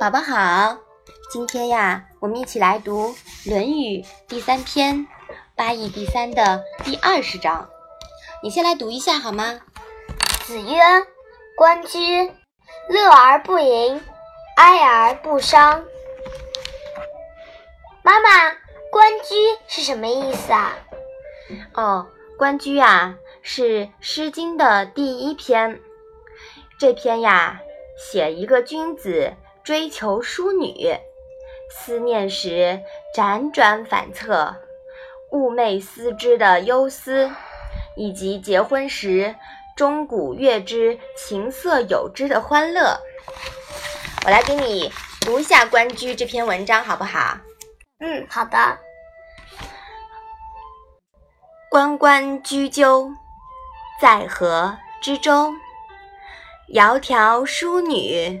宝宝好，今天呀，我们一起来读《论语》第三篇八义第三的第二十章。你先来读一下好吗？子曰：“关雎，乐而不淫，哀而不伤。”妈妈，“关雎”是什么意思啊？哦，“关雎”啊，是《诗经》的第一篇。这篇呀，写一个君子追求淑女，思念时辗转反侧，寤寐思之的忧思，以及结婚时钟鼓乐之、琴瑟友之的欢乐。我来给你读一下《关雎》这篇文章，好不好？嗯，好的。关关雎鸠，在河之洲。窈窕淑女，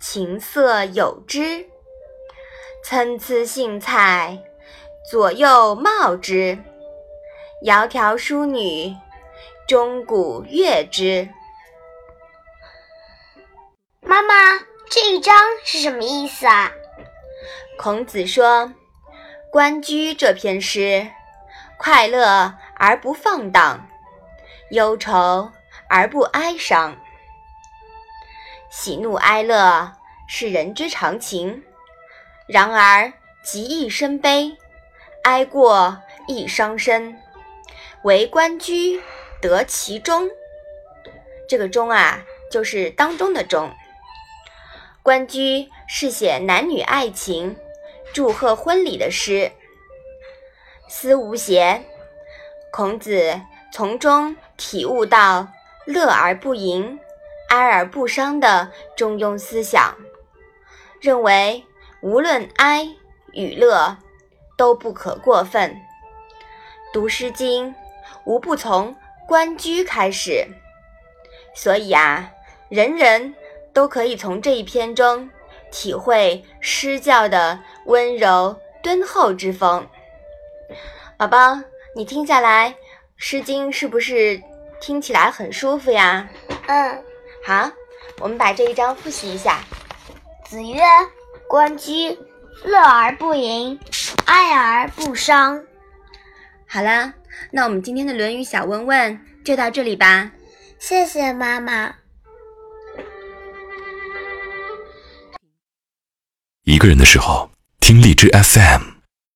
琴瑟友之。参差荇菜，左右芼之。窈窕淑女，钟鼓乐之。妈妈，这一章是什么意思啊？孔子说，《关雎》这篇诗，快乐而不放荡，忧愁而不哀伤。喜怒哀乐是人之常情，然而极易生悲，哀过易伤身。唯关雎得其中。这个“中”啊，就是当中的“中”。关雎是写男女爱情、祝贺婚礼的诗，思无邪。孔子从中体悟到乐而不淫。哀而不伤的中庸思想，认为无论哀与乐都不可过分。读《诗经》无不从《关雎》开始，所以啊，人人都可以从这一篇中体会诗教的温柔敦厚之风。宝宝，你听下来，《诗经》是不是听起来很舒服呀？嗯。好，我们把这一章复习一下。子曰：“关雎，乐而不淫，哀而不伤。”好啦，那我们今天的《论语》小问问就到这里吧。谢谢妈妈。一个人的时候，听荔枝 FM。